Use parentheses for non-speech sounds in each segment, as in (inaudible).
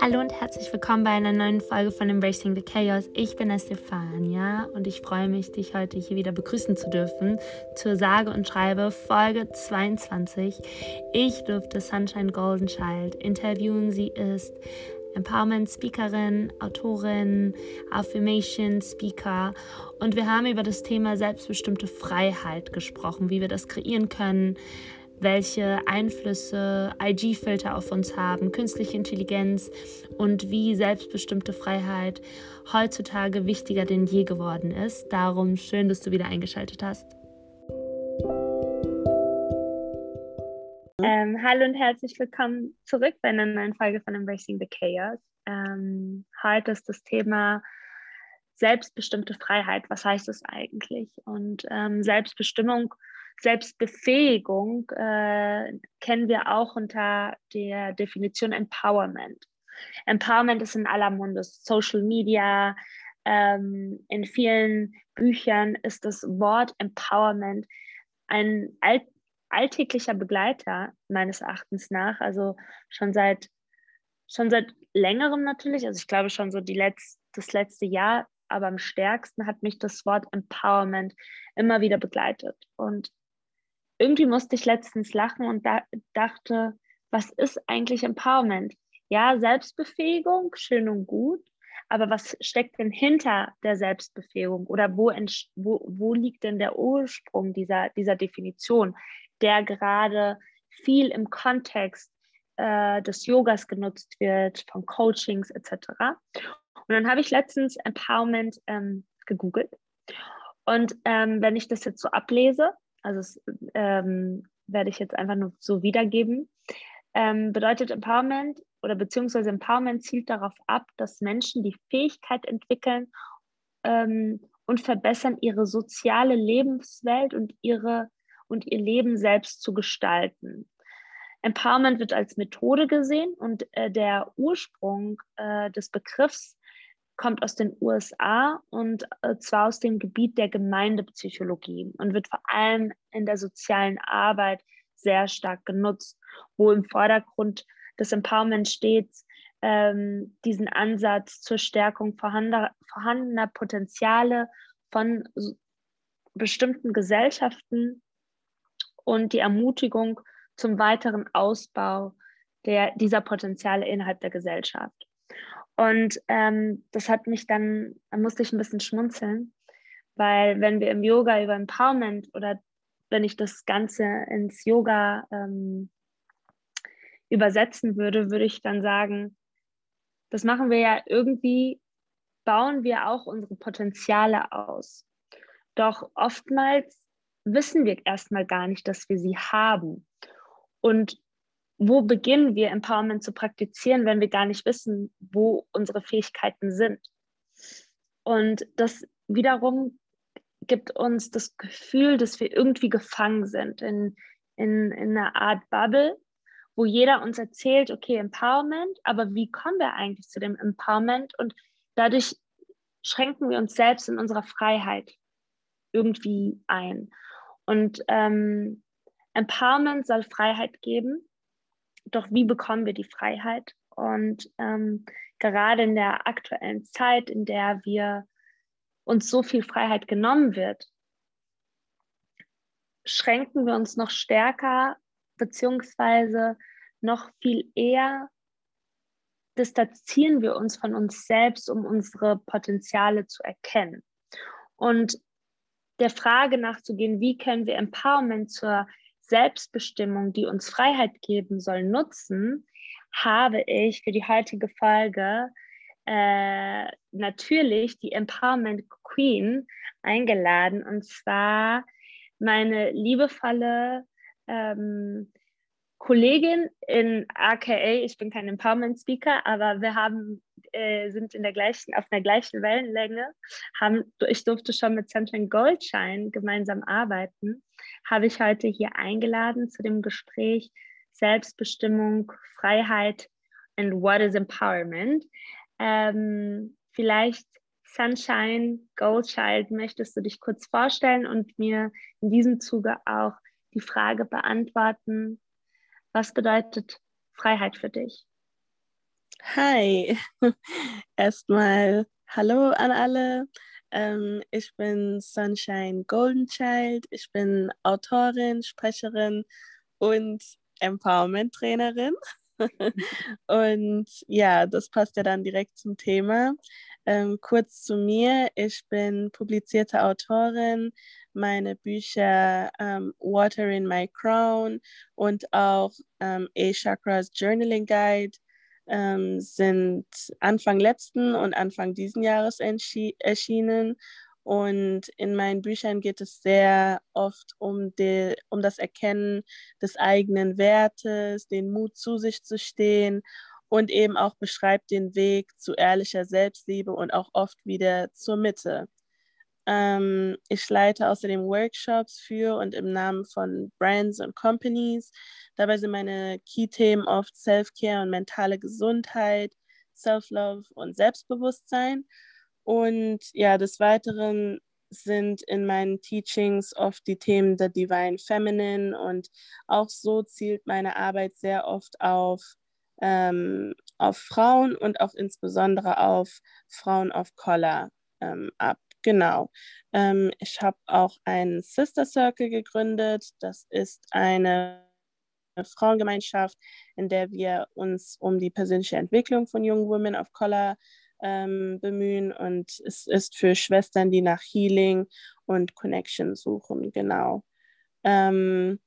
Hallo und herzlich willkommen bei einer neuen Folge von Embracing the Chaos. Ich bin Estefania und ich freue mich, dich heute hier wieder begrüßen zu dürfen zur sage und schreibe Folge 22. Ich durfte Sunshine Golden Child interviewen. Sie ist Empowerment Speakerin, Autorin, Affirmation Speaker und wir haben über das Thema selbstbestimmte Freiheit gesprochen, wie wir das kreieren können, welche Einflüsse IG-Filter auf uns haben, künstliche Intelligenz und wie selbstbestimmte Freiheit heutzutage wichtiger denn je geworden ist. Darum schön, dass du wieder eingeschaltet hast. Ähm, hallo und herzlich willkommen zurück bei einer neuen Folge von Embracing the Chaos. Ähm, heute ist das Thema selbstbestimmte Freiheit. Was heißt das eigentlich? Und ähm, Selbstbestimmung Selbstbefähigung äh, kennen wir auch unter der Definition Empowerment. Empowerment ist in aller Munde, Social Media, ähm, in vielen Büchern ist das Wort Empowerment ein all, alltäglicher Begleiter meines Erachtens nach, also schon seit schon seit längerem natürlich, also ich glaube schon so die letzt, das letzte Jahr, aber am stärksten hat mich das Wort Empowerment immer wieder begleitet. Und irgendwie musste ich letztens lachen und da, dachte, was ist eigentlich Empowerment? Ja, Selbstbefähigung, schön und gut, aber was steckt denn hinter der Selbstbefähigung oder wo, wo, wo liegt denn der Ursprung dieser, dieser Definition, der gerade viel im Kontext äh, des Yogas genutzt wird, von Coachings etc. Und dann habe ich letztens Empowerment ähm, gegoogelt. Und ähm, wenn ich das jetzt so ablese, also das ähm, werde ich jetzt einfach nur so wiedergeben. Ähm, bedeutet Empowerment oder beziehungsweise Empowerment zielt darauf ab, dass Menschen die Fähigkeit entwickeln ähm, und verbessern ihre soziale Lebenswelt und ihre und ihr Leben selbst zu gestalten. Empowerment wird als Methode gesehen und äh, der Ursprung äh, des Begriffs kommt aus den USA und äh, zwar aus dem Gebiet der Gemeindepsychologie und wird vor allem in der sozialen Arbeit sehr stark genutzt, wo im Vordergrund des Empowerment steht, ähm, diesen Ansatz zur Stärkung vorhandener, vorhandener Potenziale von bestimmten Gesellschaften und die Ermutigung zum weiteren Ausbau der, dieser Potenziale innerhalb der Gesellschaft. Und ähm, das hat mich dann, da musste ich ein bisschen schmunzeln, weil wenn wir im Yoga über Empowerment oder wenn ich das Ganze ins Yoga ähm, übersetzen würde, würde ich dann sagen, das machen wir ja irgendwie, bauen wir auch unsere Potenziale aus. Doch oftmals wissen wir erstmal gar nicht, dass wir sie haben. Und wo beginnen wir Empowerment zu praktizieren, wenn wir gar nicht wissen, wo unsere Fähigkeiten sind? Und das wiederum gibt uns das Gefühl, dass wir irgendwie gefangen sind in, in, in einer Art Bubble, wo jeder uns erzählt, okay, Empowerment, aber wie kommen wir eigentlich zu dem Empowerment? Und dadurch schränken wir uns selbst in unserer Freiheit irgendwie ein. Und ähm, Empowerment soll Freiheit geben, doch wie bekommen wir die Freiheit? Und ähm, gerade in der aktuellen Zeit, in der wir uns so viel Freiheit genommen wird, schränken wir uns noch stärker beziehungsweise noch viel eher distanzieren wir uns von uns selbst, um unsere Potenziale zu erkennen. Und der Frage nachzugehen, wie können wir Empowerment zur Selbstbestimmung, die uns Freiheit geben soll, nutzen, habe ich für die heutige Folge äh, natürlich die Empowerment Queen eingeladen. Und zwar meine liebevolle ähm, Kollegin in AKA, ich bin kein Empowerment Speaker, aber wir haben, äh, sind in der gleichen, auf einer gleichen Wellenlänge, haben, ich durfte schon mit Sunshine Goldshine gemeinsam arbeiten, habe ich heute hier eingeladen zu dem Gespräch Selbstbestimmung, Freiheit and what is Empowerment. Ähm, vielleicht Sunshine Goldchild, möchtest du dich kurz vorstellen und mir in diesem Zuge auch die Frage beantworten, was bedeutet Freiheit für dich? Hi, (laughs) erstmal Hallo an alle. Ähm, ich bin Sunshine Golden Child. Ich bin Autorin, Sprecherin und Empowerment-Trainerin. (laughs) und ja, das passt ja dann direkt zum Thema. Ähm, kurz zu mir. Ich bin publizierte Autorin. Meine Bücher ähm, Water in My Crown und auch ähm, A-Chakras Journaling Guide ähm, sind Anfang letzten und Anfang diesen Jahres erschienen. Und in meinen Büchern geht es sehr oft um, die, um das Erkennen des eigenen Wertes, den Mut zu sich zu stehen und eben auch beschreibt den Weg zu ehrlicher Selbstliebe und auch oft wieder zur Mitte. Ähm, ich leite außerdem Workshops für und im Namen von Brands und Companies. Dabei sind meine Key-Themen oft Self-Care und mentale Gesundheit, Self-Love und Selbstbewusstsein. Und ja, des Weiteren sind in meinen Teachings oft die Themen der Divine Feminine und auch so zielt meine Arbeit sehr oft auf, ähm, auf Frauen und auch insbesondere auf Frauen of Color ähm, ab. Genau. Ähm, ich habe auch einen Sister Circle gegründet. Das ist eine Frauengemeinschaft, in der wir uns um die persönliche Entwicklung von jungen Women of Color ähm, bemühen. Und es ist für Schwestern, die nach Healing und Connection suchen. Genau. Ähm,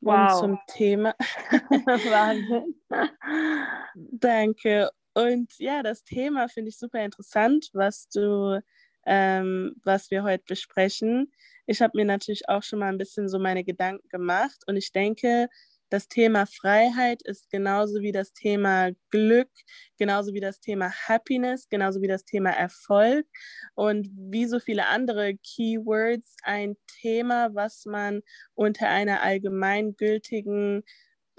wow. Und zum Thema. (laughs) Wahnsinn. (laughs) Danke. Und ja, das Thema finde ich super interessant, was du ähm, was wir heute besprechen. Ich habe mir natürlich auch schon mal ein bisschen so meine Gedanken gemacht und ich denke, das Thema Freiheit ist genauso wie das Thema Glück, genauso wie das Thema Happiness, genauso wie das Thema Erfolg und wie so viele andere Keywords ein Thema, was man unter einer allgemeingültigen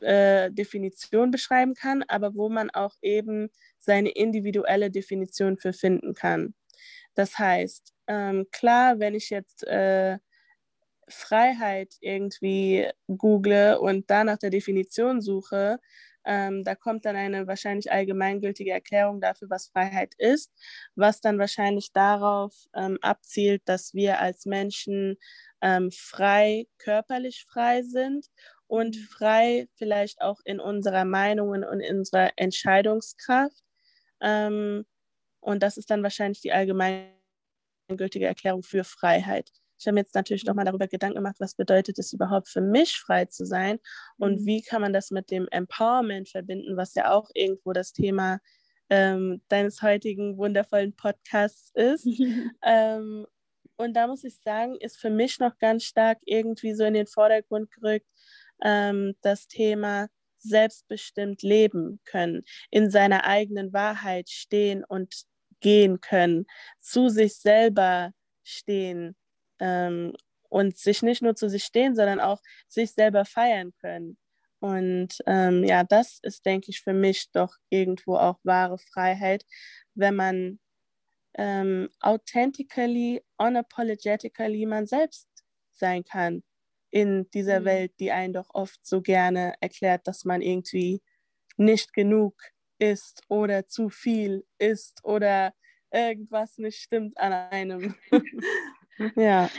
äh, Definition beschreiben kann, aber wo man auch eben seine individuelle Definition für finden kann. Das heißt, ähm, klar, wenn ich jetzt äh, Freiheit irgendwie google und da nach der Definition suche, ähm, da kommt dann eine wahrscheinlich allgemeingültige Erklärung dafür, was Freiheit ist, was dann wahrscheinlich darauf ähm, abzielt, dass wir als Menschen ähm, frei, körperlich frei sind und frei vielleicht auch in unserer Meinung und in unserer Entscheidungskraft. Und das ist dann wahrscheinlich die allgemeingültige Erklärung für Freiheit. Ich habe mir jetzt natürlich nochmal darüber Gedanken gemacht, was bedeutet es überhaupt für mich, frei zu sein und mhm. wie kann man das mit dem Empowerment verbinden, was ja auch irgendwo das Thema ähm, deines heutigen wundervollen Podcasts ist. (laughs) ähm, und da muss ich sagen, ist für mich noch ganz stark irgendwie so in den Vordergrund gerückt, ähm, das Thema selbstbestimmt leben können, in seiner eigenen Wahrheit stehen und gehen können, zu sich selber stehen ähm, und sich nicht nur zu sich stehen, sondern auch sich selber feiern können. Und ähm, ja, das ist, denke ich, für mich doch irgendwo auch wahre Freiheit, wenn man ähm, authentically, unapologetically man selbst sein kann in dieser mhm. Welt, die einen doch oft so gerne erklärt, dass man irgendwie nicht genug ist oder zu viel ist oder irgendwas nicht stimmt an einem. (laughs) ja.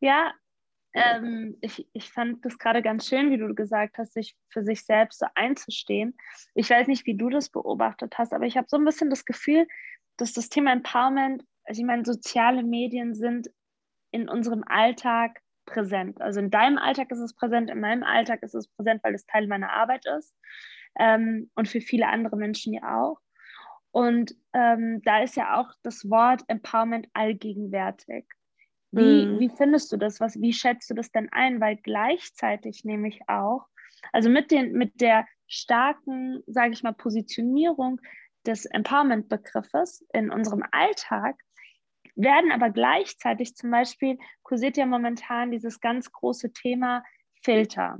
Ja, ähm, ich, ich fand das gerade ganz schön, wie du gesagt hast, sich für sich selbst so einzustehen. Ich weiß nicht, wie du das beobachtet hast, aber ich habe so ein bisschen das Gefühl, dass das Thema Empowerment, also ich meine, soziale Medien sind in unserem Alltag präsent. Also in deinem Alltag ist es präsent, in meinem Alltag ist es präsent, weil es Teil meiner Arbeit ist ähm, und für viele andere Menschen ja auch. Und ähm, da ist ja auch das Wort Empowerment allgegenwärtig. Wie, mm. wie findest du das? Was, wie schätzt du das denn ein? Weil gleichzeitig nämlich auch, also mit, den, mit der starken, sage ich mal, Positionierung des Empowerment-Begriffes in unserem Alltag werden aber gleichzeitig zum Beispiel kursiert ja momentan dieses ganz große Thema Filter.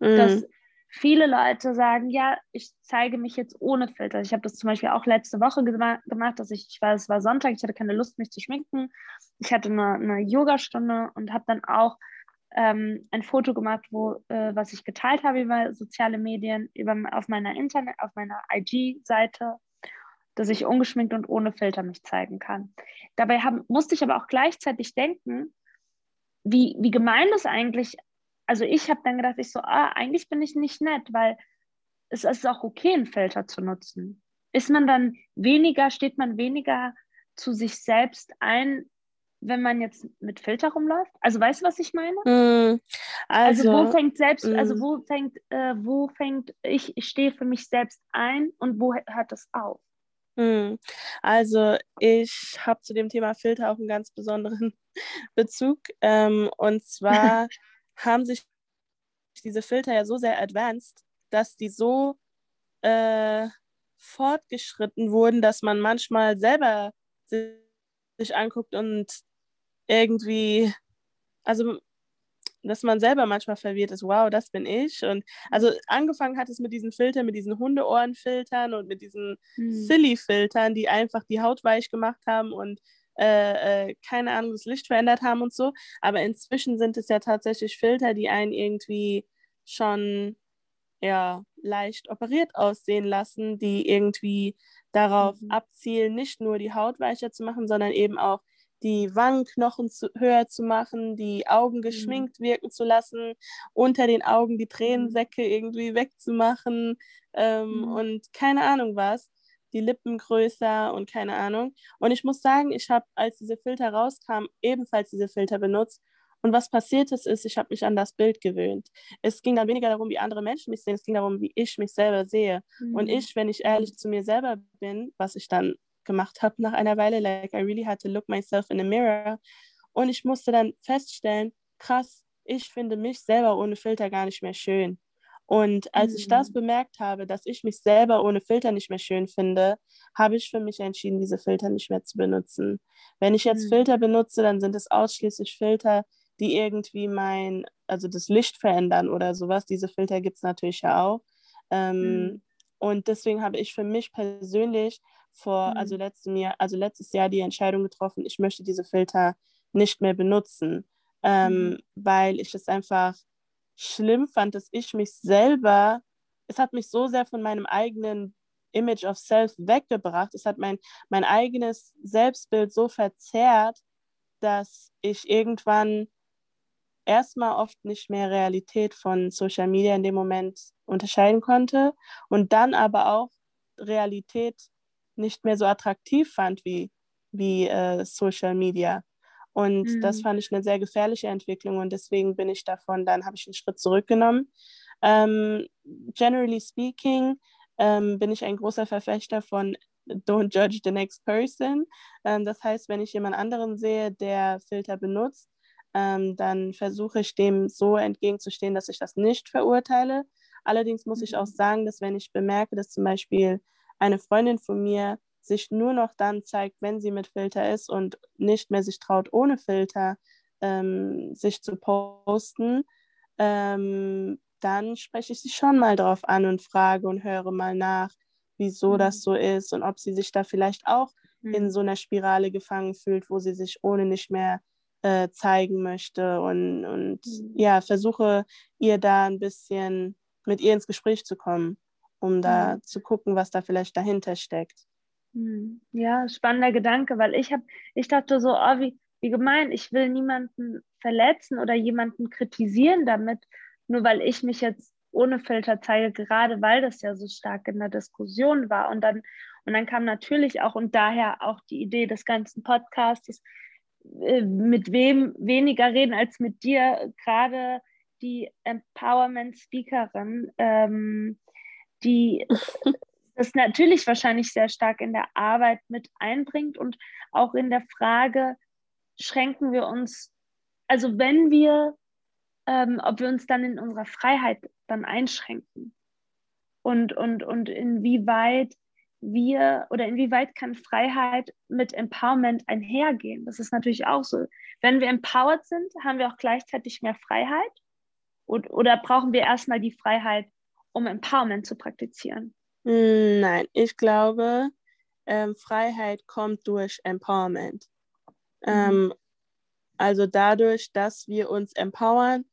Mhm. Dass viele Leute sagen, ja, ich zeige mich jetzt ohne Filter. Ich habe das zum Beispiel auch letzte Woche gema gemacht, dass ich, ich war, es war Sonntag, ich hatte keine Lust, mich zu schminken. Ich hatte eine, eine Yogastunde und habe dann auch ähm, ein Foto gemacht, wo, äh, was ich geteilt habe über soziale Medien, über, auf meiner Internet, auf meiner IG-Seite, dass ich ungeschminkt und ohne Filter mich zeigen kann. Dabei haben, musste ich aber auch gleichzeitig denken, wie, wie gemein das eigentlich, also ich habe dann gedacht, ich so, ah, eigentlich bin ich nicht nett, weil es ist auch okay, einen Filter zu nutzen. Ist man dann weniger, steht man weniger zu sich selbst ein, wenn man jetzt mit Filter rumläuft? Also weißt du, was ich meine? Mm, also, also, wo fängt selbst, mm. also wo fängt, äh, wo fängt ich, ich stehe für mich selbst ein und wo hört das auf? Mm, also ich habe zu dem Thema Filter auch einen ganz besonderen (laughs) Bezug. Ähm, und zwar (laughs) haben sich diese Filter ja so sehr advanced, dass die so äh, fortgeschritten wurden, dass man manchmal selber sich anguckt und irgendwie, also dass man selber manchmal verwirrt ist, wow, das bin ich. Und also angefangen hat es mit diesen Filtern, mit diesen Hundeohrenfiltern und mit diesen hm. Silly-Filtern, die einfach die Haut weich gemacht haben und äh, äh, keine Ahnung, das Licht verändert haben und so. Aber inzwischen sind es ja tatsächlich Filter, die einen irgendwie schon ja, leicht operiert aussehen lassen, die irgendwie darauf mhm. abzielen, nicht nur die Haut weicher zu machen, sondern eben auch die Wangenknochen zu, höher zu machen, die Augen mhm. geschminkt mhm. wirken zu lassen, unter den Augen die Tränensäcke mhm. irgendwie wegzumachen ähm, mhm. und keine Ahnung was, die Lippen größer und keine Ahnung. Und ich muss sagen, ich habe, als diese Filter rauskamen, ebenfalls diese Filter benutzt und was passiert ist, ist, ich habe mich an das Bild gewöhnt. Es ging dann weniger darum, wie andere Menschen mich sehen, es ging darum, wie ich mich selber sehe. Mhm. Und ich, wenn ich ehrlich zu mir selber bin, was ich dann gemacht habe nach einer Weile, like I really had to look myself in the mirror. Und ich musste dann feststellen, krass, ich finde mich selber ohne Filter gar nicht mehr schön. Und als mhm. ich das mhm. bemerkt habe, dass ich mich selber ohne Filter nicht mehr schön finde, habe ich für mich entschieden, diese Filter nicht mehr zu benutzen. Wenn ich jetzt mhm. Filter benutze, dann sind es ausschließlich Filter, die irgendwie mein, also das Licht verändern oder sowas. Diese Filter gibt es natürlich ja auch. Ähm, mhm. Und deswegen habe ich für mich persönlich vor, mhm. also, letztem Jahr, also letztes Jahr die Entscheidung getroffen, ich möchte diese Filter nicht mehr benutzen, ähm, mhm. weil ich es einfach schlimm fand, dass ich mich selber, es hat mich so sehr von meinem eigenen Image of Self weggebracht, es hat mein, mein eigenes Selbstbild so verzerrt, dass ich irgendwann erstmal oft nicht mehr Realität von Social Media in dem Moment unterscheiden konnte und dann aber auch Realität nicht mehr so attraktiv fand wie, wie äh, Social Media. Und mhm. das fand ich eine sehr gefährliche Entwicklung und deswegen bin ich davon, dann habe ich einen Schritt zurückgenommen. Ähm, generally speaking, ähm, bin ich ein großer Verfechter von Don't judge the next person. Ähm, das heißt, wenn ich jemand anderen sehe, der Filter benutzt, ähm, dann versuche ich dem so entgegenzustehen, dass ich das nicht verurteile. Allerdings muss ich auch mhm. sagen, dass wenn ich bemerke, dass zum Beispiel eine Freundin von mir sich nur noch dann zeigt, wenn sie mit Filter ist und nicht mehr sich traut, ohne Filter ähm, sich zu posten, ähm, dann spreche ich sie schon mal drauf an und frage und höre mal nach, wieso mhm. das so ist und ob sie sich da vielleicht auch mhm. in so einer Spirale gefangen fühlt, wo sie sich ohne nicht mehr äh, zeigen möchte und, und mhm. ja, versuche ihr da ein bisschen mit ihr ins Gespräch zu kommen, um da mhm. zu gucken, was da vielleicht dahinter steckt. Mhm. Ja, spannender Gedanke, weil ich habe, ich dachte so, oh, wie, wie gemein, ich will niemanden verletzen oder jemanden kritisieren damit, nur weil ich mich jetzt ohne Filter zeige, gerade weil das ja so stark in der Diskussion war. Und dann, und dann kam natürlich auch und daher auch die Idee des ganzen Podcasts, äh, mit wem weniger reden als mit dir, gerade die Empowerment-Speakerin, ähm, die das natürlich wahrscheinlich sehr stark in der Arbeit mit einbringt und auch in der Frage, schränken wir uns, also wenn wir, ähm, ob wir uns dann in unserer Freiheit dann einschränken und, und, und inwieweit wir oder inwieweit kann Freiheit mit Empowerment einhergehen? Das ist natürlich auch so. Wenn wir empowered sind, haben wir auch gleichzeitig mehr Freiheit? Und, oder brauchen wir erstmal die Freiheit, um Empowerment zu praktizieren? Nein, ich glaube, ähm, Freiheit kommt durch Empowerment. Mhm. Ähm, Also dadurch, dass wir uns empowern,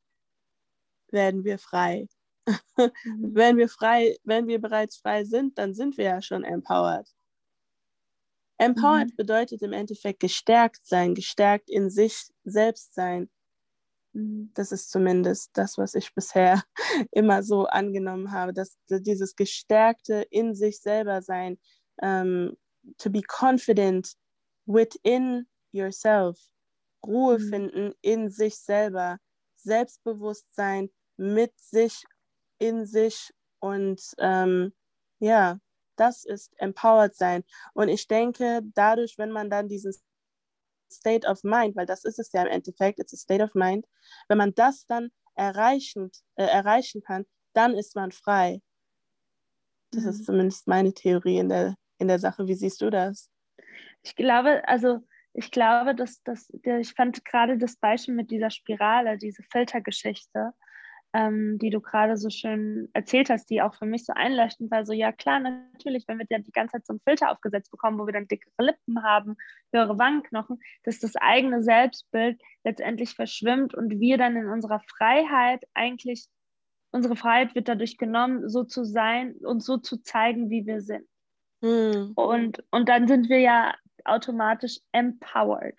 werden wir frei. Mhm. (laughs) wenn wir frei, wenn wir bereits frei sind, dann sind wir ja schon empowered. Empowered mhm. bedeutet im Endeffekt gestärkt sein, gestärkt in sich selbst sein. Mhm. Das ist zumindest das, was ich bisher (laughs) immer so angenommen habe, dass dieses gestärkte in sich selber sein, um, ähm, to be confident within yourself, Ruhe mhm. finden in sich selber, Selbstbewusstsein mit sich in sich und ähm, ja, das ist empowered sein. Und ich denke, dadurch, wenn man dann diesen State of Mind, weil das ist es ja im Endeffekt, it's a state of mind, wenn man das dann erreichen, äh, erreichen kann, dann ist man frei. Das mhm. ist zumindest meine Theorie in der, in der Sache. Wie siehst du das? Ich glaube, also ich glaube, dass, dass ich fand gerade das Beispiel mit dieser Spirale, diese Filtergeschichte, ähm, die du gerade so schön erzählt hast, die auch für mich so einleuchtend war, so ja klar, natürlich, wenn wir dann die ganze Zeit so einen Filter aufgesetzt bekommen, wo wir dann dickere Lippen haben, höhere Wangenknochen, dass das eigene Selbstbild letztendlich verschwimmt und wir dann in unserer Freiheit eigentlich, unsere Freiheit wird dadurch genommen, so zu sein und so zu zeigen, wie wir sind. Mhm. Und, und dann sind wir ja automatisch empowered.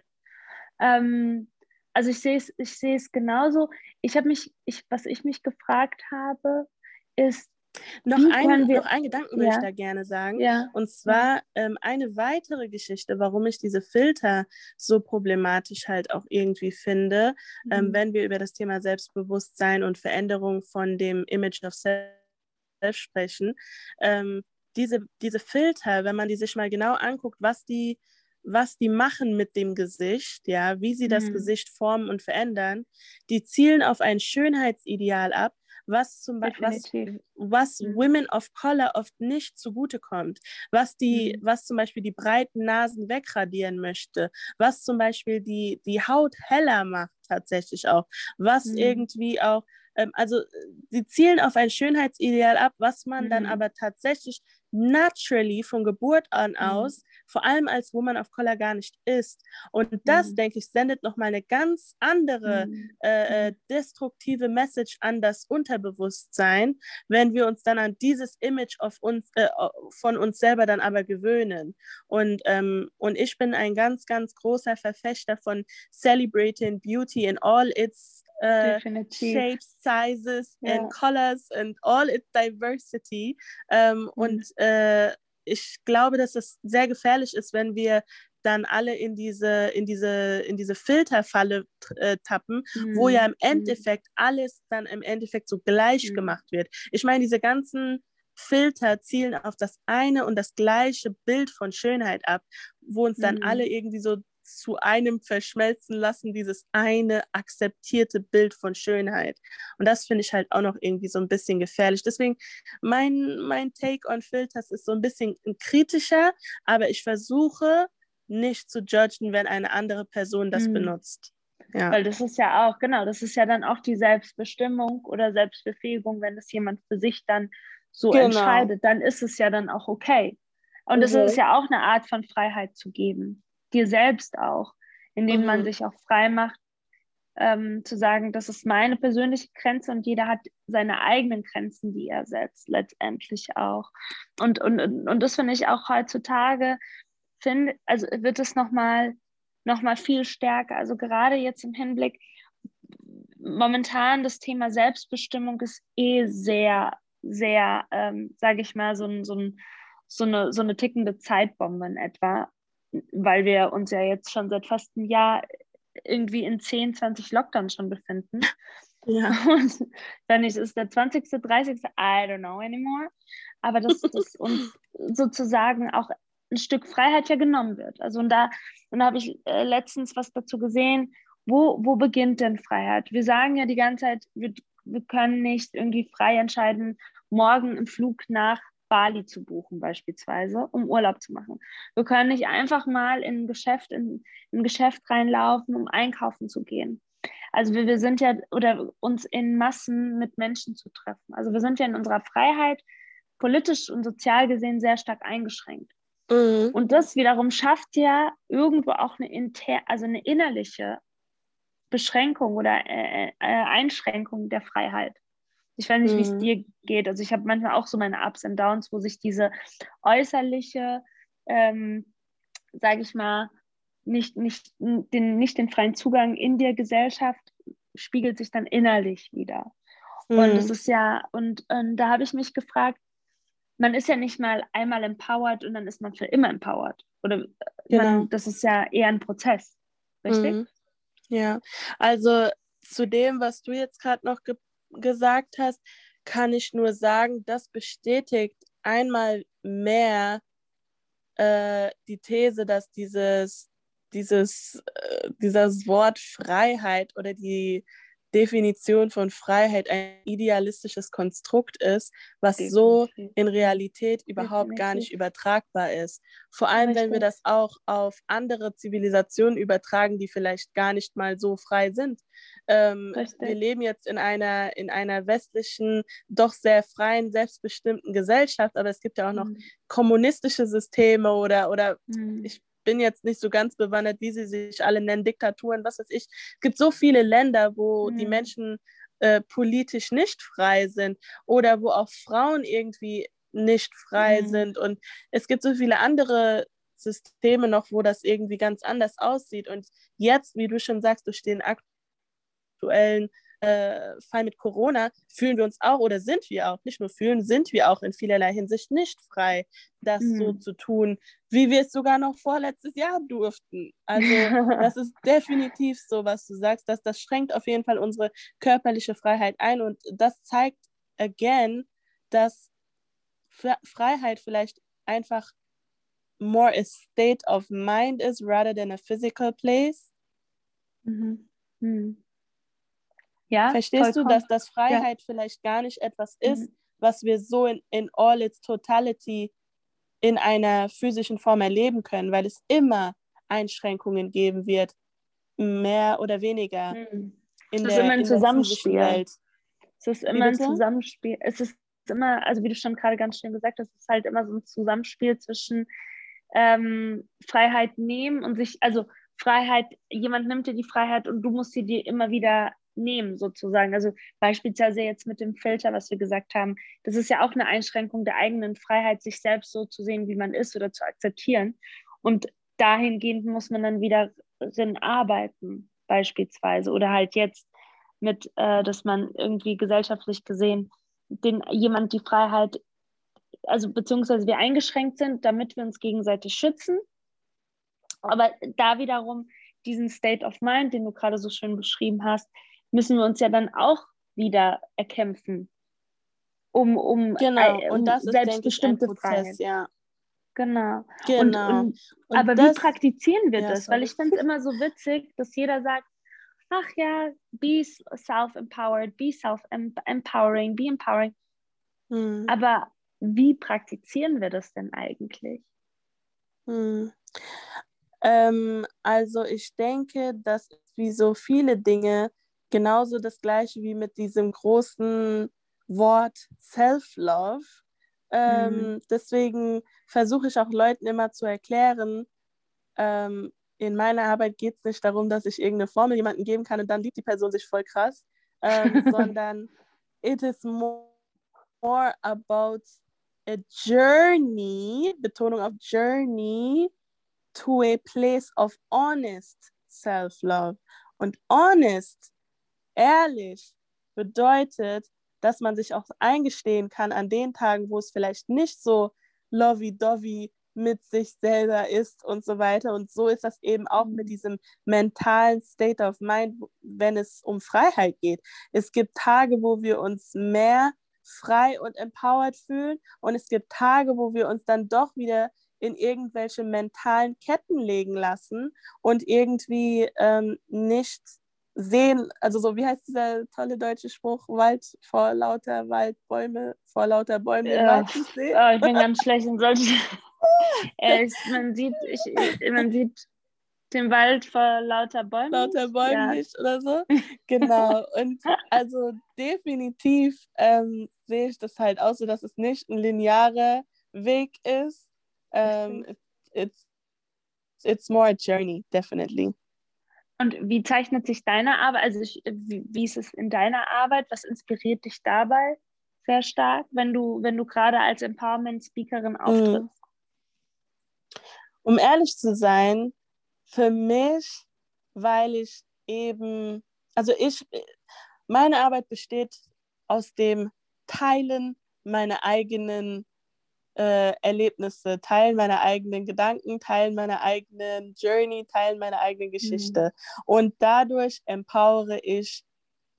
Ähm, also ich sehe es, ich sehe es genauso. Ich habe mich, ich, was ich mich gefragt habe, ist, noch ein, wir, noch ein Gedanken ja. würde ich da gerne sagen. Ja. Und zwar ähm, eine weitere Geschichte, warum ich diese Filter so problematisch halt auch irgendwie finde, ähm, mhm. ähm, wenn wir über das Thema Selbstbewusstsein und Veränderung von dem Image of Self sprechen. Ähm, diese, diese Filter, wenn man die sich mal genau anguckt, was die was die machen mit dem Gesicht, ja, wie sie das mhm. Gesicht formen und verändern, die zielen auf ein Schönheitsideal ab, was zum Beispiel was, was mhm. Women of Color oft nicht zugutekommt, was die, mhm. was zum Beispiel die breiten Nasen wegradieren möchte, was zum Beispiel die, die Haut heller macht tatsächlich auch, was mhm. irgendwie auch ähm, also sie zielen auf ein Schönheitsideal ab, was man mhm. dann aber tatsächlich naturally von Geburt an mhm. aus vor allem als Woman of Color gar nicht ist. Und das, mhm. denke ich, sendet nochmal eine ganz andere mhm. äh, äh, destruktive Message an das Unterbewusstsein, wenn wir uns dann an dieses Image of uns, äh, von uns selber dann aber gewöhnen. Und, ähm, und ich bin ein ganz, ganz großer Verfechter von Celebrating Beauty in all its uh, shapes, sizes yeah. and colors and all its diversity. Ähm, mhm. Und äh, ich glaube, dass es sehr gefährlich ist, wenn wir dann alle in diese, in diese, in diese Filterfalle äh, tappen, mhm. wo ja im mhm. Endeffekt alles dann im Endeffekt so gleich mhm. gemacht wird. Ich meine, diese ganzen Filter zielen auf das eine und das gleiche Bild von Schönheit ab, wo uns dann mhm. alle irgendwie so zu einem verschmelzen lassen, dieses eine akzeptierte Bild von Schönheit. Und das finde ich halt auch noch irgendwie so ein bisschen gefährlich. Deswegen, mein, mein Take on Filters ist so ein bisschen kritischer, aber ich versuche nicht zu judgen, wenn eine andere Person das mhm. benutzt. Ja. Weil das ist ja auch, genau, das ist ja dann auch die Selbstbestimmung oder Selbstbefähigung, wenn das jemand für sich dann so genau. entscheidet, dann ist es ja dann auch okay. Und es mhm. ist ja auch eine Art von Freiheit zu geben dir selbst auch, indem mhm. man sich auch frei macht, ähm, zu sagen, das ist meine persönliche Grenze und jeder hat seine eigenen Grenzen, die er setzt, letztendlich auch. Und, und, und das finde ich auch heutzutage, find, also wird es nochmal noch mal viel stärker. Also gerade jetzt im Hinblick, momentan das Thema Selbstbestimmung ist eh sehr, sehr, ähm, sage ich mal, so, ein, so, ein, so, eine, so eine tickende Zeitbombe in etwa weil wir uns ja jetzt schon seit fast einem Jahr irgendwie in 10, 20 Lockdowns schon befinden. Ja. (laughs) Und dann ist es der 20., 30., I don't know anymore. Aber dass, dass (laughs) uns sozusagen auch ein Stück Freiheit ja genommen wird. Also und da, und da habe ich äh, letztens was dazu gesehen, wo, wo beginnt denn Freiheit? Wir sagen ja die ganze Zeit, wir, wir können nicht irgendwie frei entscheiden, morgen im Flug nach Bali zu buchen beispielsweise, um Urlaub zu machen. Wir können nicht einfach mal in ein Geschäft, in, in ein Geschäft reinlaufen, um einkaufen zu gehen. Also wir, wir sind ja, oder uns in Massen mit Menschen zu treffen. Also wir sind ja in unserer Freiheit politisch und sozial gesehen sehr stark eingeschränkt. Mhm. Und das wiederum schafft ja irgendwo auch eine, inter, also eine innerliche Beschränkung oder äh, äh, Einschränkung der Freiheit. Ich weiß nicht, wie es mhm. dir geht. Also ich habe manchmal auch so meine Ups und Downs, wo sich diese äußerliche, ähm, sage ich mal, nicht, nicht, den, nicht den freien Zugang in der Gesellschaft spiegelt sich dann innerlich wieder. Mhm. Und es ist ja, und, und da habe ich mich gefragt, man ist ja nicht mal einmal empowered und dann ist man für immer empowered. Oder äh, genau. man, das ist ja eher ein Prozess, richtig? Mhm. Ja, also zu dem, was du jetzt gerade noch ge gesagt hast, kann ich nur sagen, das bestätigt einmal mehr äh, die These, dass dieses, dieses, äh, dieses Wort Freiheit oder die Definition von Freiheit ein idealistisches Konstrukt ist, was Definitiv. so in Realität überhaupt Definitiv. gar nicht übertragbar ist. Vor allem, wenn wir das auch auf andere Zivilisationen übertragen, die vielleicht gar nicht mal so frei sind. Ähm, wir leben jetzt in einer, in einer westlichen, doch sehr freien, selbstbestimmten Gesellschaft, aber es gibt ja auch noch mhm. kommunistische Systeme oder, oder mhm. ich bin jetzt nicht so ganz bewandert, wie sie sich alle nennen, Diktaturen, was weiß ich. Es gibt so viele Länder, wo mhm. die Menschen äh, politisch nicht frei sind oder wo auch Frauen irgendwie nicht frei mhm. sind. Und es gibt so viele andere Systeme noch, wo das irgendwie ganz anders aussieht. Und jetzt, wie du schon sagst, durch den aktuellen äh, Fall mit Corona fühlen wir uns auch oder sind wir auch, nicht nur fühlen, sind wir auch in vielerlei Hinsicht nicht frei, das mhm. so zu tun, wie wir es sogar noch vorletztes Jahr durften. Also (laughs) das ist definitiv so, was du sagst, dass das schränkt auf jeden Fall unsere körperliche Freiheit ein und das zeigt again, dass Freiheit vielleicht einfach more a state of mind is rather than a physical place. Mhm. Mhm. Ja, Verstehst vollkommen. du, dass das Freiheit ja. vielleicht gar nicht etwas mhm. ist, mhm. was wir so in, in all its totality in einer physischen Form erleben können, weil es immer Einschränkungen geben wird, mehr oder weniger. Mhm. In es ist der, immer ein Zusammenspiel. Es ist immer ein Zusammenspiel. Es ist immer, also wie du schon gerade ganz schön gesagt hast, es ist halt immer so ein Zusammenspiel zwischen ähm, Freiheit nehmen und sich, also Freiheit, jemand nimmt dir die Freiheit und du musst sie dir immer wieder nehmen, sozusagen. Also beispielsweise jetzt mit dem Filter, was wir gesagt haben, das ist ja auch eine Einschränkung der eigenen Freiheit, sich selbst so zu sehen, wie man ist oder zu akzeptieren. Und dahingehend muss man dann wieder drin arbeiten, beispielsweise. Oder halt jetzt mit, äh, dass man irgendwie gesellschaftlich gesehen den jemand die Freiheit, also beziehungsweise wir eingeschränkt sind, damit wir uns gegenseitig schützen. Aber da wiederum diesen State of Mind, den du gerade so schön beschrieben hast, müssen wir uns ja dann auch wieder erkämpfen, um, um, genau. Äh, um und das ist, selbstbestimmte ich, Prozess, ja. Genau. genau. Und, und, und aber das, wie praktizieren wir ja, das? Sorry. Weil ich finde es immer so witzig, dass jeder sagt, ach ja, be self-empowered, be self-empowering, be empowering. Hm. Aber wie praktizieren wir das denn eigentlich? Hm. Ähm, also ich denke, dass wie so viele Dinge genauso das gleiche wie mit diesem großen Wort Self-Love. Ähm, mhm. Deswegen versuche ich auch Leuten immer zu erklären, ähm, in meiner Arbeit geht es nicht darum, dass ich irgendeine Formel jemandem geben kann und dann liebt die Person sich voll krass, ähm, (laughs) sondern it is more, more about a journey, Betonung auf journey, to a place of honest self-love. Und honest ehrlich bedeutet, dass man sich auch eingestehen kann an den Tagen, wo es vielleicht nicht so lovey-dovey mit sich selber ist und so weiter. Und so ist das eben auch mit diesem mentalen State of Mind, wenn es um Freiheit geht. Es gibt Tage, wo wir uns mehr frei und empowered fühlen und es gibt Tage, wo wir uns dann doch wieder in irgendwelche mentalen Ketten legen lassen und irgendwie ähm, nicht sehen, also so, wie heißt dieser tolle deutsche Spruch, Wald vor lauter Waldbäume, vor lauter Bäume ja. Wald nicht sehen? Oh, ich bin ganz schlecht in solchen. (laughs) ist, man, sieht, ich, man sieht den Wald vor lauter Bäumen. Lauter Bäumen ja. nicht oder so. (laughs) Genau. Und also definitiv ähm, sehe ich das halt auch so, dass es nicht ein linearer Weg ist. Ähm, it's, it's more a journey, definitely. Und wie zeichnet sich deine Arbeit, also ich, wie, wie ist es in deiner Arbeit? Was inspiriert dich dabei sehr stark, wenn du, wenn du gerade als Empowerment-Speakerin auftrittst? Um ehrlich zu sein, für mich, weil ich eben, also ich, meine Arbeit besteht aus dem Teilen meiner eigenen äh, Erlebnisse, Teilen meiner eigenen Gedanken, Teilen meiner eigenen Journey, Teilen meiner eigenen mhm. Geschichte. Mhm. Und dadurch empowere ich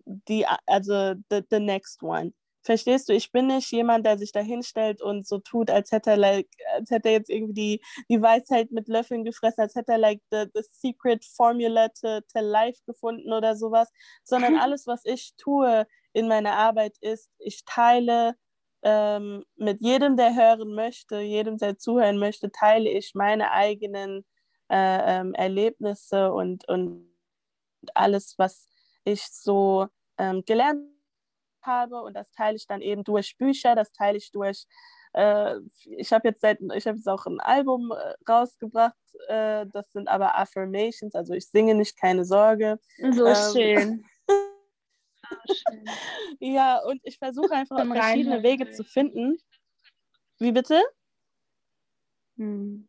die, also the, the next one. Verstehst du, ich bin nicht jemand, der sich da hinstellt und so tut, als hätte er, like, als hätte er jetzt irgendwie die, die Weisheit mit Löffeln gefressen, als hätte er like the, the secret formula to, to life gefunden oder sowas, sondern (laughs) alles, was ich tue in meiner Arbeit ist, ich teile ähm, mit jedem, der hören möchte, jedem, der zuhören möchte, teile ich meine eigenen äh, ähm, Erlebnisse und, und alles, was ich so ähm, gelernt habe. Und das teile ich dann eben durch Bücher, das teile ich durch äh, ich habe jetzt seit, ich habe jetzt auch ein Album äh, rausgebracht, äh, das sind aber Affirmations, also ich singe nicht, keine Sorge. So ähm, schön. Ja, und ich versuche einfach verschiedene Wege zu finden. Wie bitte? Hm.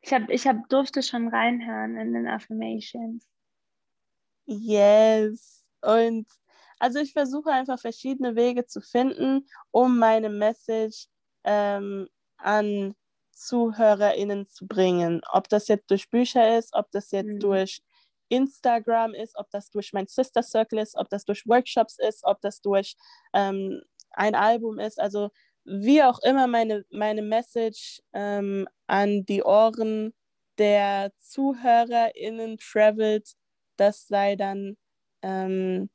Ich, hab, ich hab, durfte schon reinhören in den Affirmations. Yes. Und also ich versuche einfach verschiedene Wege zu finden, um meine Message ähm, an ZuhörerInnen zu bringen. Ob das jetzt durch Bücher ist, ob das jetzt mhm. durch Instagram ist, ob das durch mein Sister Circle ist, ob das durch Workshops ist, ob das durch ähm, ein Album ist. Also wie auch immer meine, meine Message ähm, an die Ohren der ZuhörerInnen travelt, das sei dann, ähm,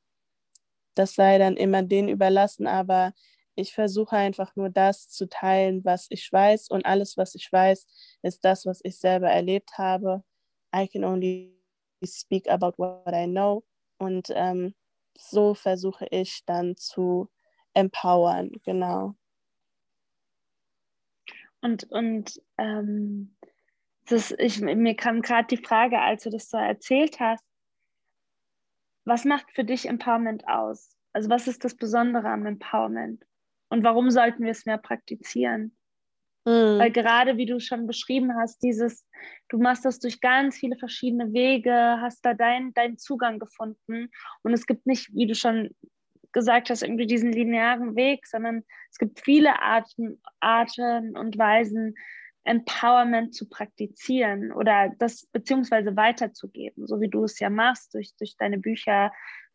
das sei dann immer denen überlassen. Aber ich versuche einfach nur das zu teilen, was ich weiß. Und alles, was ich weiß, ist das, was ich selber erlebt habe. I can only speak about what I know. Und ähm, so versuche ich dann zu empowern, genau. Und, und ähm, das, ich, mir kam gerade die Frage, als du das so erzählt hast, was macht für dich Empowerment aus? Also was ist das Besondere am Empowerment? Und warum sollten wir es mehr praktizieren? Mhm. Weil gerade wie du schon beschrieben hast, dieses, du machst das durch ganz viele verschiedene Wege, hast da deinen dein Zugang gefunden. Und es gibt nicht, wie du schon gesagt hast, irgendwie diesen linearen Weg, sondern es gibt viele Arten, Arten und Weisen, Empowerment zu praktizieren oder das beziehungsweise weiterzugeben, so wie du es ja machst, durch, durch deine Bücher,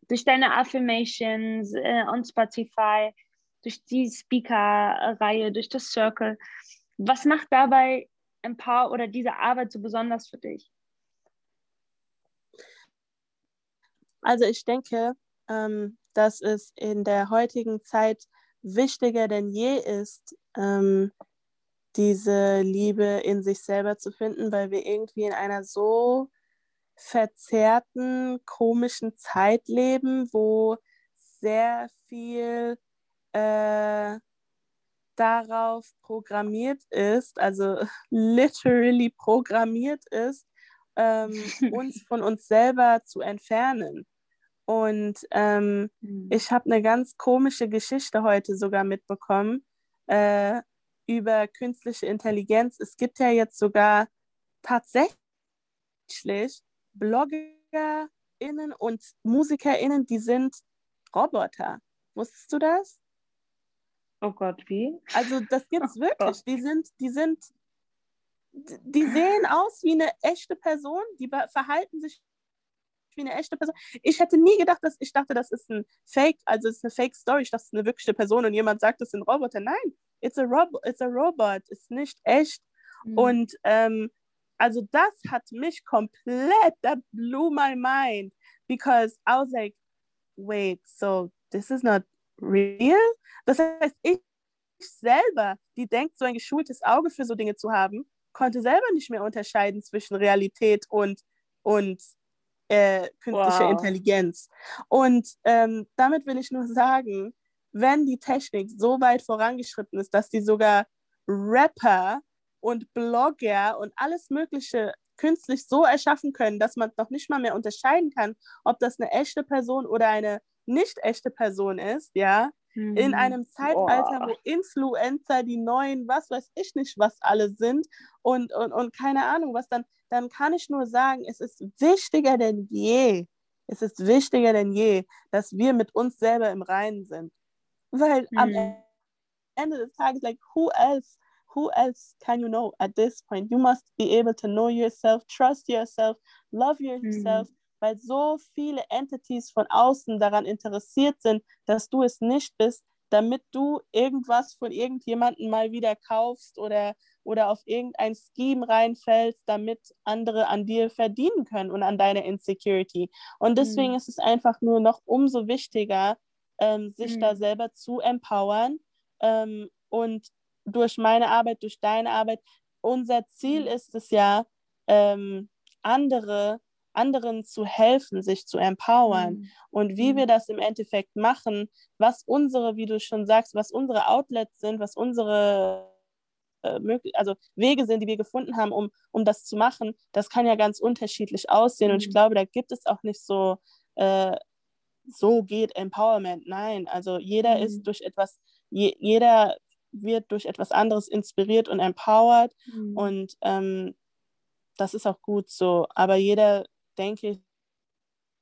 durch deine Affirmations äh, on Spotify, durch die Speaker-Reihe, durch das Circle. Was macht dabei Empower oder diese Arbeit so besonders für dich? Also ich denke, ähm, dass es in der heutigen Zeit wichtiger denn je ist, ähm, diese Liebe in sich selber zu finden, weil wir irgendwie in einer so verzerrten, komischen Zeit leben, wo sehr viel äh, darauf programmiert ist, also (laughs) literally programmiert ist, ähm, (laughs) uns von uns selber zu entfernen. Und ähm, mhm. ich habe eine ganz komische Geschichte heute sogar mitbekommen äh, über künstliche Intelligenz. Es gibt ja jetzt sogar tatsächlich BloggerInnen und MusikerInnen, die sind Roboter. Wusstest du das? Oh Gott, wie? Also das (laughs) gibt es oh wirklich. Die sind, die sind, die sehen aus wie eine echte Person, die verhalten sich wie eine echte Person. Ich hätte nie gedacht, dass ich dachte, das ist ein Fake, also es ist eine Fake Story, ich dachte, es ist eine wirkliche Person und jemand sagt, das sind Roboter. Nein, it's a, Rob it's a robot, ist nicht echt. Mhm. Und ähm, also das hat mich komplett, that blew my mind, because I was like, wait, so this is not real? Das heißt, ich selber, die denkt, so ein geschultes Auge für so Dinge zu haben, konnte selber nicht mehr unterscheiden zwischen Realität und, und äh, künstlicher wow. Intelligenz. Und ähm, damit will ich nur sagen, wenn die Technik so weit vorangeschritten ist, dass die sogar Rapper und Blogger und alles Mögliche künstlich so erschaffen können, dass man noch nicht mal mehr unterscheiden kann, ob das eine echte Person oder eine nicht echte Person ist, ja, mhm. in einem Zeitalter, Boah. wo Influencer die neuen, was weiß ich nicht, was alle sind und, und, und keine Ahnung, was dann, dann kann ich nur sagen, es ist wichtiger denn je, es ist wichtiger denn je, dass wir mit uns selber im Reinen sind. Weil mhm. am Ende des Tages, like, who else who else can you know at this point? You must be able to know yourself, trust yourself, love yourself, mhm. Weil so viele Entities von außen daran interessiert sind, dass du es nicht bist, damit du irgendwas von irgendjemandem mal wieder kaufst oder, oder auf irgendein Scheme reinfällst, damit andere an dir verdienen können und an deiner Insecurity. Und deswegen mhm. ist es einfach nur noch umso wichtiger, ähm, sich mhm. da selber zu empowern ähm, und durch meine Arbeit, durch deine Arbeit. Unser Ziel mhm. ist es ja, ähm, andere, anderen zu helfen, sich zu empowern. Mhm. Und wie mhm. wir das im Endeffekt machen, was unsere, wie du schon sagst, was unsere Outlets sind, was unsere äh, also Wege sind, die wir gefunden haben, um, um das zu machen, das kann ja ganz unterschiedlich aussehen. Und ich mhm. glaube, da gibt es auch nicht so, äh, so geht Empowerment. Nein, also jeder mhm. ist durch etwas, je, jeder wird durch etwas anderes inspiriert und empowered. Mhm. Und ähm, das ist auch gut so. Aber jeder, denke ich,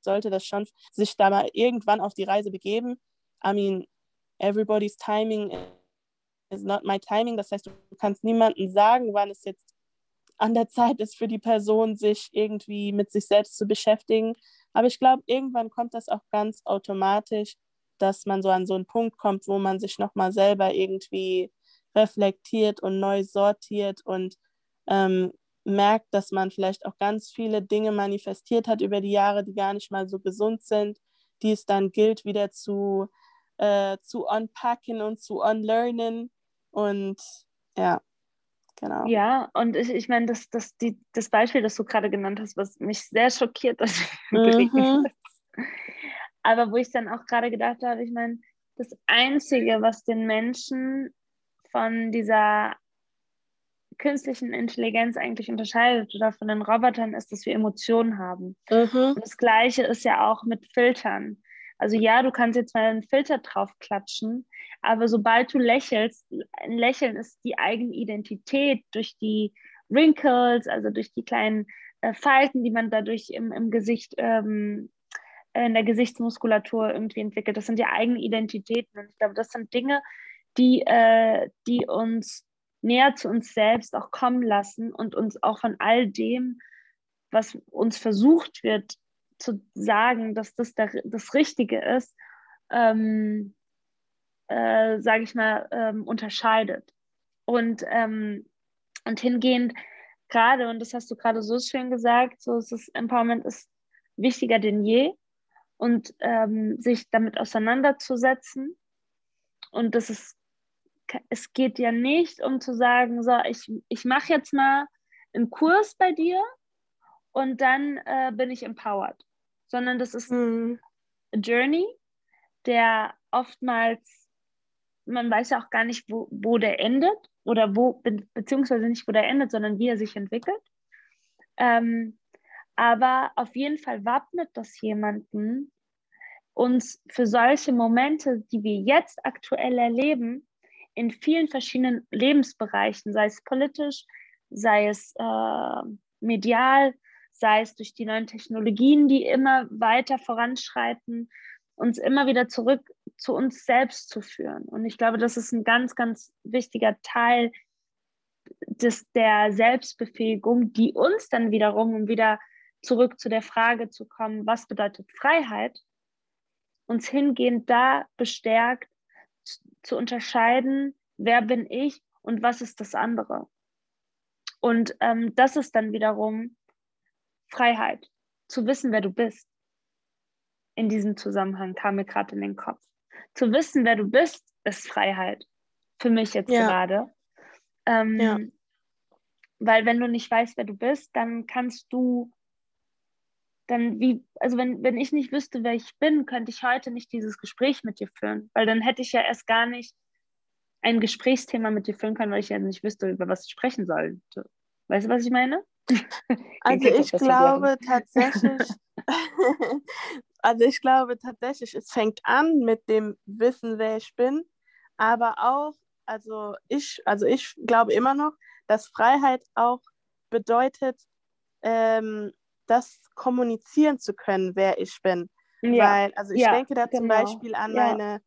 sollte das schon sich da mal irgendwann auf die Reise begeben. I mean, everybody's timing is not my timing. Das heißt, du kannst niemandem sagen, wann es jetzt an der Zeit ist für die Person, sich irgendwie mit sich selbst zu beschäftigen. Aber ich glaube, irgendwann kommt das auch ganz automatisch dass man so an so einen Punkt kommt, wo man sich nochmal selber irgendwie reflektiert und neu sortiert und ähm, merkt, dass man vielleicht auch ganz viele Dinge manifestiert hat über die Jahre, die gar nicht mal so gesund sind, die es dann gilt, wieder zu, äh, zu unpacken und zu unlearnen. Und ja, genau. Ja, und ich, ich meine, das, das, das Beispiel, das du gerade genannt hast, was mich sehr schockiert, das (laughs) mhm. Aber wo ich dann auch gerade gedacht habe, ich meine, das Einzige, was den Menschen von dieser künstlichen Intelligenz eigentlich unterscheidet oder von den Robotern ist, dass wir Emotionen haben. Mhm. Und das Gleiche ist ja auch mit Filtern. Also ja, du kannst jetzt mal einen Filter drauf klatschen, aber sobald du lächelst, ein Lächeln ist die eigene Identität durch die Wrinkles, also durch die kleinen äh, Falten, die man dadurch im, im Gesicht ähm, in der Gesichtsmuskulatur irgendwie entwickelt. Das sind ja eigene Identitäten. Und ich glaube, das sind Dinge, die, äh, die uns näher zu uns selbst auch kommen lassen und uns auch von all dem, was uns versucht wird zu sagen, dass das der, das Richtige ist, ähm, äh, sage ich mal, ähm, unterscheidet. Und, ähm, und hingehend gerade, und das hast du gerade so schön gesagt, so ist das Empowerment ist wichtiger denn je und ähm, sich damit auseinanderzusetzen. Und das ist, es geht ja nicht um zu sagen, so, ich, ich mache jetzt mal einen Kurs bei dir und dann äh, bin ich empowered, sondern das ist mhm. ein Journey, der oftmals, man weiß ja auch gar nicht, wo, wo der endet oder wo, be beziehungsweise nicht, wo der endet, sondern wie er sich entwickelt. Ähm, aber auf jeden Fall wappnet das jemanden, uns für solche Momente, die wir jetzt aktuell erleben, in vielen verschiedenen Lebensbereichen, sei es politisch, sei es äh, medial, sei es durch die neuen Technologien, die immer weiter voranschreiten, uns immer wieder zurück zu uns selbst zu führen. Und ich glaube, das ist ein ganz, ganz wichtiger Teil des, der Selbstbefähigung, die uns dann wiederum, um wieder zurück zu der Frage zu kommen, was bedeutet Freiheit, uns hingehend da bestärkt zu unterscheiden, wer bin ich und was ist das andere. Und ähm, das ist dann wiederum Freiheit, zu wissen, wer du bist. In diesem Zusammenhang kam mir gerade in den Kopf. Zu wissen, wer du bist, ist Freiheit. Für mich jetzt ja. gerade. Ähm, ja. Weil wenn du nicht weißt, wer du bist, dann kannst du dann wie, also wenn, wenn ich nicht wüsste, wer ich bin, könnte ich heute nicht dieses Gespräch mit dir führen, weil dann hätte ich ja erst gar nicht ein Gesprächsthema mit dir führen können, weil ich ja nicht wüsste, über was ich sprechen soll. Weißt du, was ich meine? (laughs) Also ich glaube tatsächlich, (laughs) (laughs) also ich glaube tatsächlich, es fängt an mit dem Wissen, wer ich bin, aber auch, also ich, also ich glaube immer noch, dass Freiheit auch bedeutet, ähm, das kommunizieren zu können, wer ich bin. Ja. Weil, also ich ja, denke da zum genau. Beispiel an ja. meine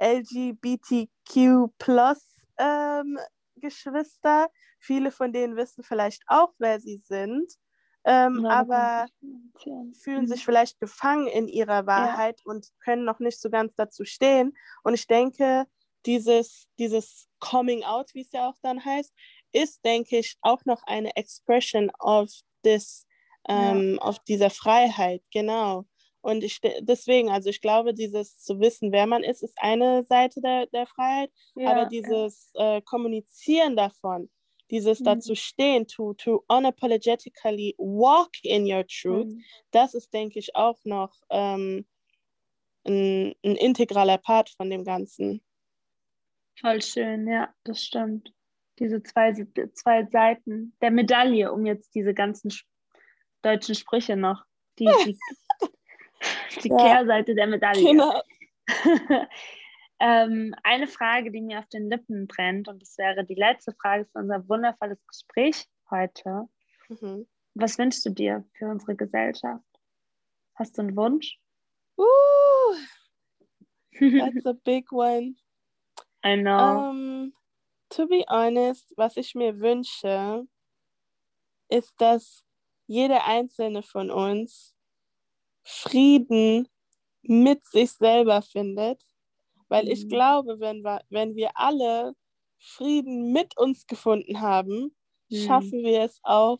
LGBTQ plus ähm, Geschwister. Viele von denen wissen vielleicht auch, wer sie sind, ähm, aber fühlen mhm. sich vielleicht gefangen in ihrer Wahrheit und können noch nicht so ganz dazu stehen. Und ich denke, dieses, dieses Coming Out, wie es ja auch dann heißt, ist, denke ich, auch noch eine Expression of this, ähm, ja. auf dieser Freiheit, genau. Und ich deswegen, also ich glaube, dieses zu wissen, wer man ist, ist eine Seite der, der Freiheit, ja, aber dieses ja. äh, Kommunizieren davon, dieses mhm. dazu stehen, to, to unapologetically walk in your truth, mhm. das ist, denke ich, auch noch ähm, ein, ein integraler Part von dem Ganzen. Voll schön, ja, das stimmt. Diese zwei, zwei Seiten der Medaille, um jetzt diese ganzen deutschen Sprüche noch, die, (laughs) die die ja. Kehrseite der Medaille. Genau. (laughs) ähm, eine Frage, die mir auf den Lippen brennt, und das wäre die letzte Frage für unser wundervolles Gespräch heute. Mhm. Was wünschst du dir für unsere Gesellschaft? Hast du einen Wunsch? Uh, (laughs) that's a big one. I know. Um, to be honest, was ich mir wünsche, ist, dass jeder einzelne von uns Frieden mit sich selber findet. Weil mhm. ich glaube, wenn wir, wenn wir alle Frieden mit uns gefunden haben, mhm. schaffen wir es auch,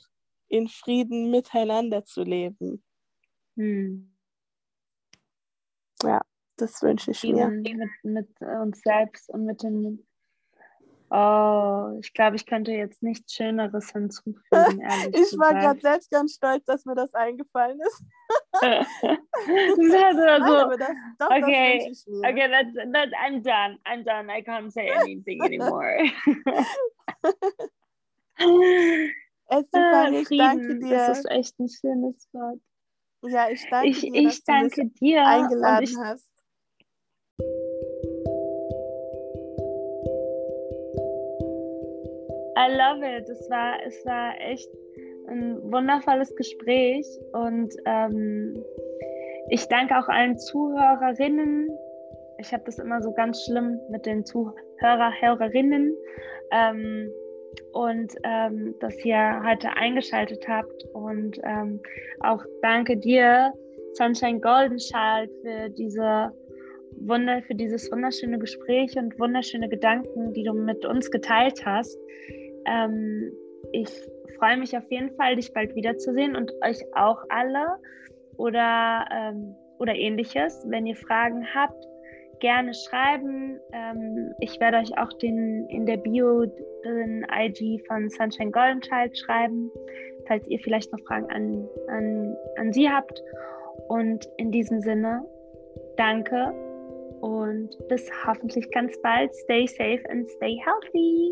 in Frieden miteinander zu leben. Mhm. Ja, das wünsche ich mir. Mit, mit uns selbst und mit den Oh, ich glaube, ich könnte jetzt nichts Schöneres hinzufügen. (laughs) ich war gerade selbst ganz stolz, dass mir das eingefallen ist. (laughs) das also, (laughs) das, doch, okay, okay, that's, that's, I'm done. I'm done. I can't say anything anymore. Estefan, ich Frieden, danke dir. Das ist echt ein schönes Wort. Ja, ich danke ich, dir, ich dass danke du mich dir eingeladen ich, hast. I love it. Es war, es war echt ein wundervolles Gespräch und ähm, ich danke auch allen Zuhörerinnen. Ich habe das immer so ganz schlimm mit den Zuhörer, Hörerinnen. Ähm, und ähm, dass ihr heute eingeschaltet habt. Und ähm, auch danke dir, Sunshine Golden Child, für diese Wunder, für dieses wunderschöne Gespräch und wunderschöne Gedanken, die du mit uns geteilt hast. Ähm, ich freue mich auf jeden Fall, dich bald wiederzusehen und euch auch alle oder, ähm, oder ähnliches. Wenn ihr Fragen habt, gerne schreiben. Ähm, ich werde euch auch den, in der Bio den IG von Sunshine Golden Child schreiben, falls ihr vielleicht noch Fragen an, an, an sie habt. Und in diesem Sinne, danke und bis hoffentlich ganz bald. Stay safe and stay healthy.